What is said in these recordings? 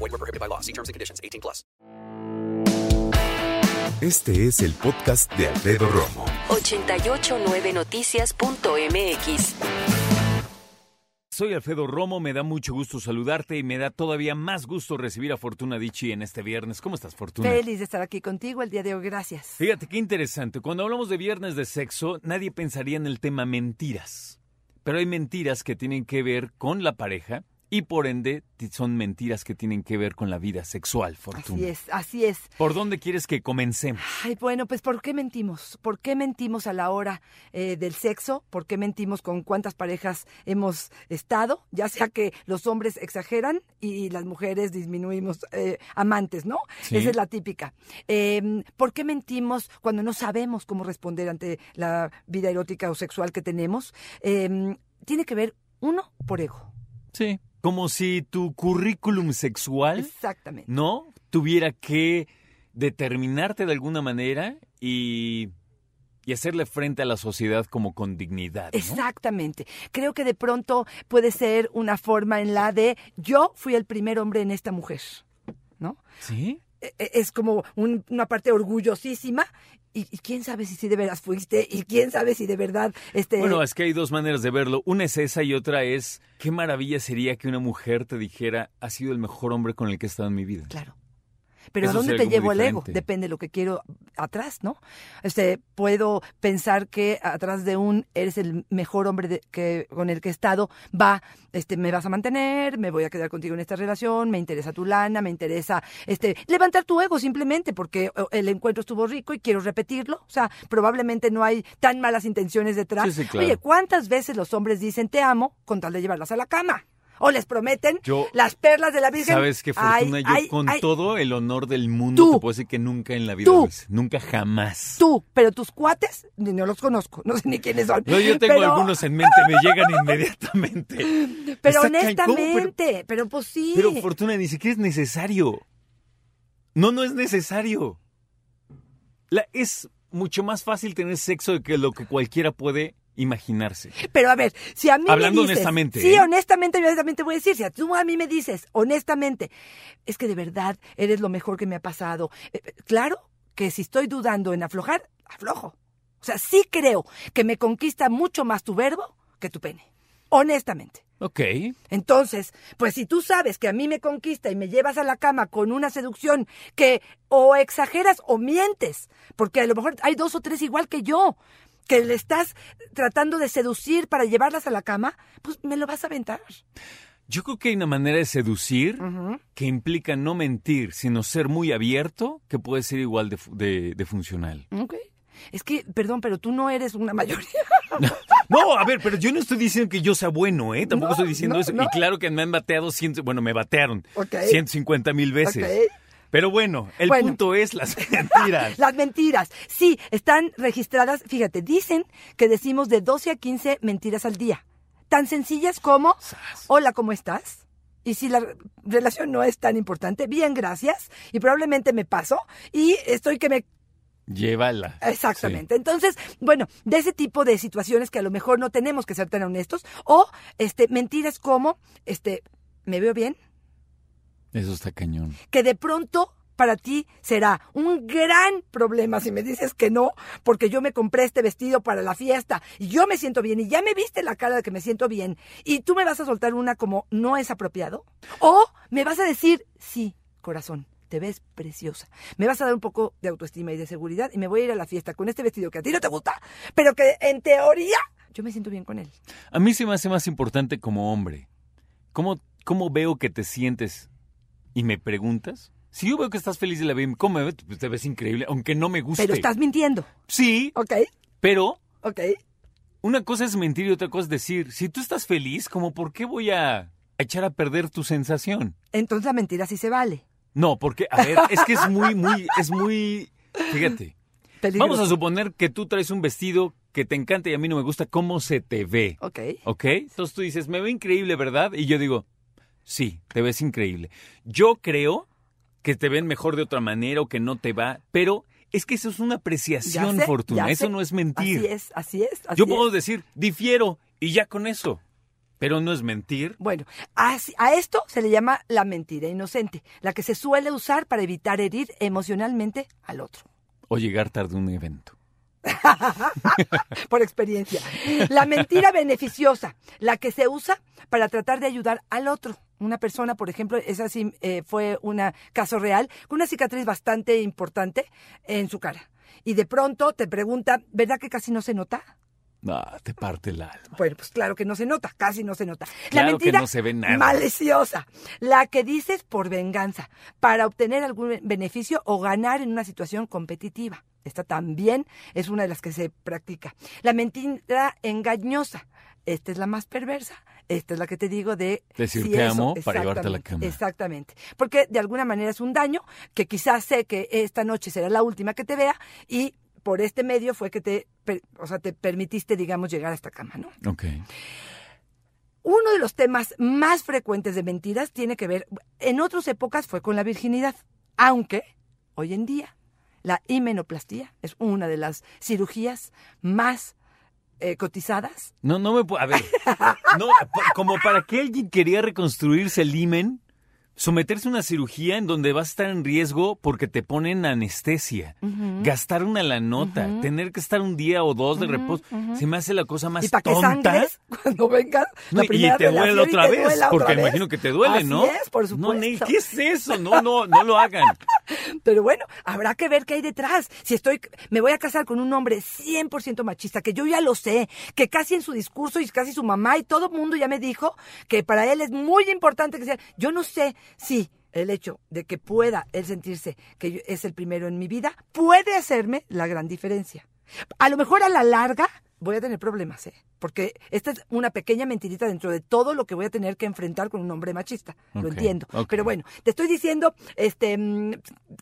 Void were prohibited by law. See terms and conditions. 18 plus. Este es el podcast de Alfredo Romo. 889noticias.mx. Soy Alfredo Romo, me da mucho gusto saludarte y me da todavía más gusto recibir a Fortuna Dichi en este viernes. ¿Cómo estás, Fortuna? Feliz de estar aquí contigo el día de hoy, gracias. Fíjate qué interesante. Cuando hablamos de viernes de sexo, nadie pensaría en el tema mentiras. Pero hay mentiras que tienen que ver con la pareja y por ende son mentiras que tienen que ver con la vida sexual, Fortuna. Así es, así es. ¿Por dónde quieres que comencemos? Ay, bueno, pues ¿por qué mentimos? ¿Por qué mentimos a la hora eh, del sexo? ¿Por qué mentimos con cuántas parejas hemos estado? Ya sea que los hombres exageran y las mujeres disminuimos eh, amantes, ¿no? Sí. Esa es la típica. Eh, ¿Por qué mentimos cuando no sabemos cómo responder ante la vida erótica o sexual que tenemos? Eh, tiene que ver, uno, por ego. Sí. Como si tu currículum sexual Exactamente. no tuviera que determinarte de alguna manera y, y hacerle frente a la sociedad como con dignidad. ¿no? Exactamente. Creo que de pronto puede ser una forma en la de yo fui el primer hombre en esta mujer, ¿no? ¿Sí? E- e- Es como un- una parte orgullosísima y, y quién sabe si de veras fuiste y quién sabe si de verdad este Bueno, es que hay dos maneras de verlo. Una es esa y otra es qué maravilla sería que una mujer te dijera, ha sido el mejor hombre con el que he estado en mi vida. Claro. Pero ¿a Eso dónde te llevo el ego? Depende de lo que quiero atrás, ¿no? Este, puedo pensar que atrás de un eres el mejor hombre de- que, con el que he estado, va, este, me vas a mantener, me voy a quedar contigo en esta relación, me interesa tu lana, me interesa, este, levantar tu ego simplemente porque el encuentro estuvo rico y quiero repetirlo. O sea, probablemente no hay tan malas intenciones detrás. Sí, sí, claro. Oye, ¿cuántas veces los hombres dicen te amo con tal de llevarlas a la cama? O les prometen Yo- las perlas de la Virgen. Sabes qué, Fortuna, Ay, yo ay, con ay. todo el honor del mundo Tú. te puedo decir que nunca en la vida Tú. Nunca jamás. Tú, pero tus cuates, ni no los conozco, no sé ni quiénes son. No, yo tengo pero, algunos en mente, me llegan inmediatamente. Pero Está ¿cómo? Pero- honestamente, pero, pues sí. Pero Fortuna, ni siquiera es necesario. No, no es necesario. La, es mucho más fácil tener sexo que lo que cualquiera puede imaginarse. Pero a ver, si a mí Hablando me dices, honestamente, Sí, ¿eh? honestamente, honestamente voy a decir, si a tú a mí me dices, honestamente, es que de verdad eres lo mejor que me ha pasado. Eh, eh, claro que si estoy dudando en aflojar, aflojo. O sea, sí creo que me conquista mucho más tu verbo que tu pene. Honestamente. Ok. Entonces, pues si tú sabes que a mí me conquista y me llevas a la cama con una seducción que o exageras o mientes, porque a lo mejor hay dos o tres igual que yo, que le estás tratando de seducir para llevarlas a la cama, pues me lo vas a aventar. Yo creo que hay una manera de seducir que implica no mentir, sino ser muy abierto, que puede ser igual de, fu- de- de funcional. Ok. Es que, perdón, pero tú no eres una mayoría. No, a ver, pero yo no estoy diciendo que yo sea bueno, ¿eh? Tampoco No, estoy diciendo no, eso. no. Y claro que me han bateado, ciento, bueno, me batearon Ok. 150 mil veces. Pero bueno, el Bueno. punto es las mentiras. Las mentiras. Sí, están registradas. Fíjate, dicen que decimos de 12 a 15 mentiras al día. Tan sencillas como, hola, ¿cómo estás? Y si la re- relación no es tan importante, bien, gracias. Y probablemente me paso. Y estoy que me Llévala. Exactamente. Entonces, bueno, de ese tipo de situaciones que a lo mejor no tenemos que ser tan honestos, o este, mentiras como, este, ¿me veo bien? Eso está cañón. Que de pronto para ti será un gran problema si me dices que no, porque yo me compré este vestido para la fiesta y yo me siento bien y ya me viste la cara de que me siento bien y tú me vas a soltar una como no es apropiado. O me vas a decir, sí, corazón, te ves preciosa. Me vas a dar un poco de autoestima y de seguridad y me voy a ir a la fiesta con este vestido que a ti no te gusta, pero que en teoría yo me siento bien con él. A mí se me hace más importante como hombre. ¿Cómo, cómo veo que te sientes y me preguntas? Si yo veo que estás feliz de la vida, ¿cómo me ves? Pues te ves increíble, aunque no me guste. Pero estás mintiendo, Sí, ¿ok? pero ¿Ok? una cosa es mentir y otra cosa es decir, si tú estás feliz, como por qué voy a echar a perder tu sensación? Entonces la mentira sí se vale. No, porque, a ver, es que es muy, muy, es muy, fíjate. Peligroso. Vamos a suponer que tú traes un vestido que te encanta y a mí no me gusta cómo se te ve. Ok. ¿Ok? Entonces tú dices, me ve increíble, ¿verdad? Y yo digo, sí, te ves increíble. Yo creo que te ven mejor de otra manera o que no te va, pero es que eso es una apreciación, sé, Fortuna. Eso sé. no es mentir. Así es, así es. así yo es. puedo decir, difiero, y ya con eso. Pero no es mentir. Bueno, a esto se le llama la mentira inocente, la que se suele usar para evitar herir emocionalmente al otro. O llegar tarde a un evento. por experiencia. La mentira beneficiosa, la que se usa para tratar de ayudar al otro. Una persona, por ejemplo, esa sí eh, fue un caso real, con una cicatriz bastante importante en su cara. Y de pronto te pregunta, ¿verdad que casi no se nota? Ah, te parte el alma. Bueno, pues claro que no se nota, casi no se nota. Claro la que mentira no se ve nada. maliciosa, la que dices por venganza, para obtener algún beneficio o ganar en una situación competitiva. Esta también es una de las que se practica. La mentira engañosa, esta es la más perversa. Esta es la que te digo de... Decir, si "Te eso- amo", para llevarte a la cama. Exactamente. Porque de alguna manera es un daño que quizás sé que esta noche será la última que te vea y por este medio fue que te, o sea, te permitiste, digamos, llegar a esta cama, ¿no? Ok. Uno de los temas más frecuentes de mentiras tiene que ver, en otras épocas fue con la virginidad, aunque hoy en día la himenoplastía es una de las cirugías más eh, cotizadas. No, no me puedo. A ver. No, como para que alguien quería reconstruirse el himen, someterse a una cirugía en donde vas a estar en riesgo porque te ponen anestesia, gastar una la nota, tener que estar un día o dos de reposo, se me hace la cosa más y para tonta. cuando vengas No, la y primera te duele otra te vez, duela porque otra me vez. imagino que te duele, Así ¿no? es, por No. ¿qué es eso? No, no, no lo hagan. Pero bueno, habrá que ver qué hay detrás. Si estoy, me voy a casar con un hombre 100% machista, que yo ya lo sé, que casi en su discurso y casi su mamá y todo el mundo ya me dijo que para él es muy importante que sea. Yo no sé si el hecho de que pueda él sentirse que es el primero en mi vida puede hacerme la gran diferencia. A lo mejor a la larga voy a tener problemas, ¿eh? Porque esta es una pequeña mentirita dentro de todo lo que voy a tener que enfrentar con un hombre machista. Lo entiendo. Pero bueno, te estoy diciendo este, mm,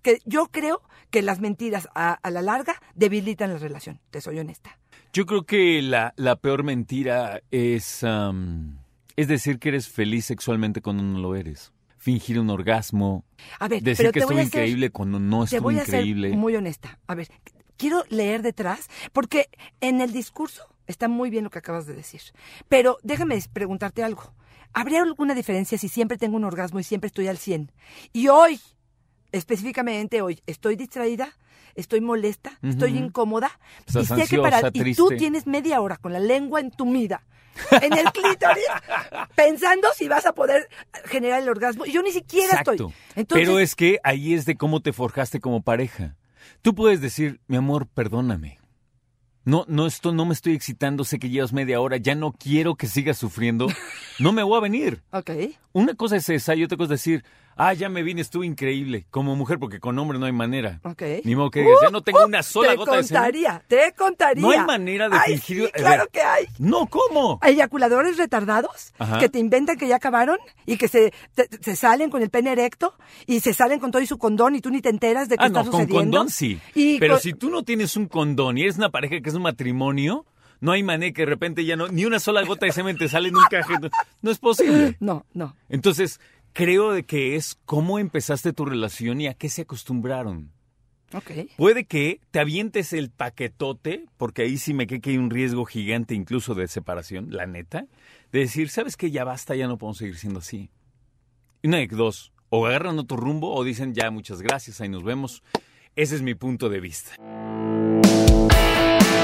que yo creo que las mentiras a, a la larga debilitan la relación, te soy honesta. Yo creo que la, la peor mentira es, am, es decir que eres feliz sexualmente cuando no lo eres. Fingir un orgasmo, A ver, decir pero que estuvo increíble cuando no te estuvo voy a increíble. ser muy honesta. A ver, quiero leer detrás, porque en el discurso está muy bien lo que acabas de decir. Pero déjame preguntarte algo. ¿Habría alguna diferencia si siempre tengo un orgasmo y siempre estoy al 100? Y hoy, específicamente hoy, estoy distraída, estoy molesta, estoy incómoda. Estás y sé que para y tú tienes media hora con la lengua entumida en el clítoris pensando si vas a poder generar el orgasmo. Y yo ni siquiera Exacto. estoy. Entonces, Pero es que ahí es de cómo te forjaste como pareja. Tú puedes decir, mi amor, perdóname. No, no, esto no me estoy excitando, sé que llevas media hora, ya no quiero que sigas sufriendo. No me voy a venir. Ok. Una cosa es esa y otra cosa es decir, ah, ya me vine, estuvo increíble. Como mujer, porque con hombre no hay manera. Ok. Ni modo que digas, ya no tengo Uh, una sola te gota de semen. contaría, te contaría. No hay manera de Ay, fingir- sí, claro que hay. No, ¿cómo? Eyaculadores retardados Ajá. que te inventan que ya acabaron y que se, te- se salen con el pene erecto y se salen con todo y su condón y tú ni te enteras de qué Ah, está no, con sucediendo. condón sí. Y Pero con- si tú no tienes un condón y eres una pareja que es un matrimonio, no hay manera que de repente ya no, ni una sola gota de semen te sale en un cajete. No es posible. No, no. Entonces, creo de que es cómo empezaste tu relación y a qué se acostumbraron. Ok. Puede que te avientes el paquetote, porque ahí sí me cree que hay un riesgo gigante incluso de separación, la neta, de decir, ¿sabes qué? Ya basta, ya no podemos seguir siendo así. Y una de dos, o agarran otro rumbo o dicen, ya, muchas gracias, ahí nos vemos. Ese es mi punto de vista.